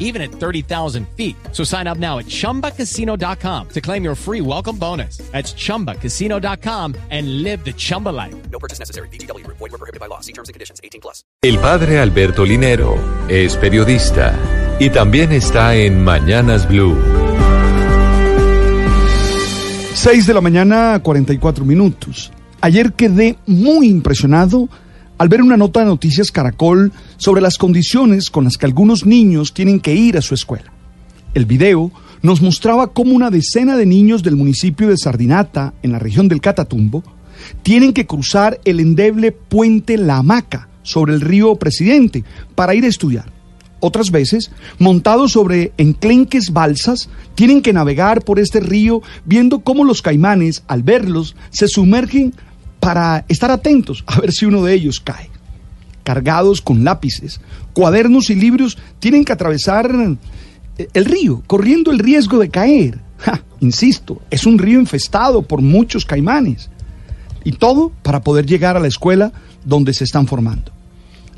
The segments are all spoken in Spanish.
even at 30,000 feet. So sign up now at chumbacasino.com to claim your free welcome bonus. That's chumbacasino.com and live the Chumba life. No purchase necessary. BGW. Void were prohibited by law. See terms and conditions. 18 plus. El padre Alberto Linero es periodista y también está en Mañanas Blue. 6 de la mañana, 44 minutos. Ayer quedé muy impresionado al ver una nota de Noticias Caracol sobre las condiciones con las que algunos niños tienen que ir a su escuela. El video nos mostraba cómo una decena de niños del municipio de Sardinata, en la región del Catatumbo, tienen que cruzar el endeble puente La Hamaca sobre el río Presidente para ir a estudiar. Otras veces, montados sobre enclenques balsas, tienen que navegar por este río viendo cómo los caimanes, al verlos, se sumergen para estar atentos a ver si uno de ellos cae. Cargados con lápices, cuadernos y libros, tienen que atravesar el río, corriendo el riesgo de caer. Ja, insisto, es un río infestado por muchos caimanes. Y todo para poder llegar a la escuela donde se están formando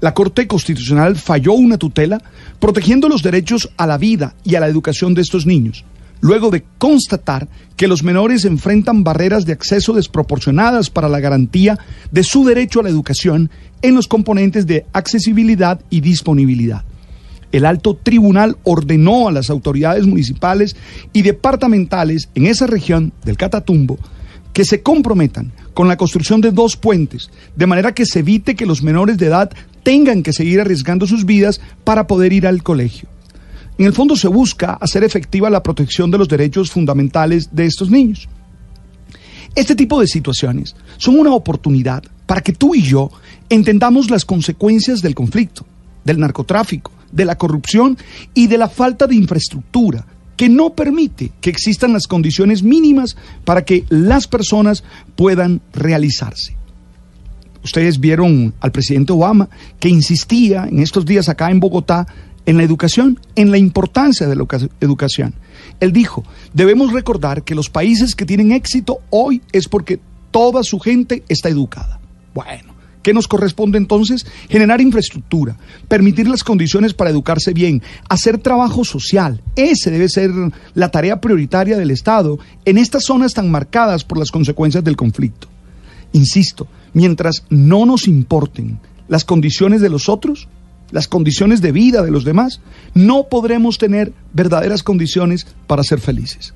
la Corte Constitucional falló una tutela protegiendo los derechos a la vida y a la educación de estos niños, luego de constatar que los menores enfrentan barreras de acceso desproporcionadas para la garantía de su derecho a la educación en los componentes de accesibilidad y disponibilidad. El alto tribunal ordenó a las autoridades municipales y departamentales en esa región del Catatumbo que se comprometan con la construcción de dos puentes, de manera que se evite que los menores de edad tengan que seguir arriesgando sus vidas para poder ir al colegio. En el fondo se busca hacer efectiva la protección de los derechos fundamentales de estos niños. Este tipo de situaciones son una oportunidad para que tú y yo entendamos las consecuencias del conflicto, del narcotráfico, de la corrupción y de la falta de infraestructura que no permite que existan las condiciones mínimas para que las personas puedan realizarse. Ustedes vieron al presidente Obama que insistía en estos días acá en Bogotá en la educación, en la importancia de la educación. Él dijo, debemos recordar que los países que tienen éxito hoy es porque toda su gente está educada. Bueno, ¿Qué nos corresponde entonces? Generar infraestructura, permitir las condiciones para educarse bien, hacer trabajo social. Ese debe ser la tarea prioritaria del Estado en estas zonas tan marcadas por las consecuencias del conflicto. Insisto, mientras no nos importen las condiciones de los otros, las condiciones de vida de los demás, no podremos tener verdaderas condiciones para ser felices.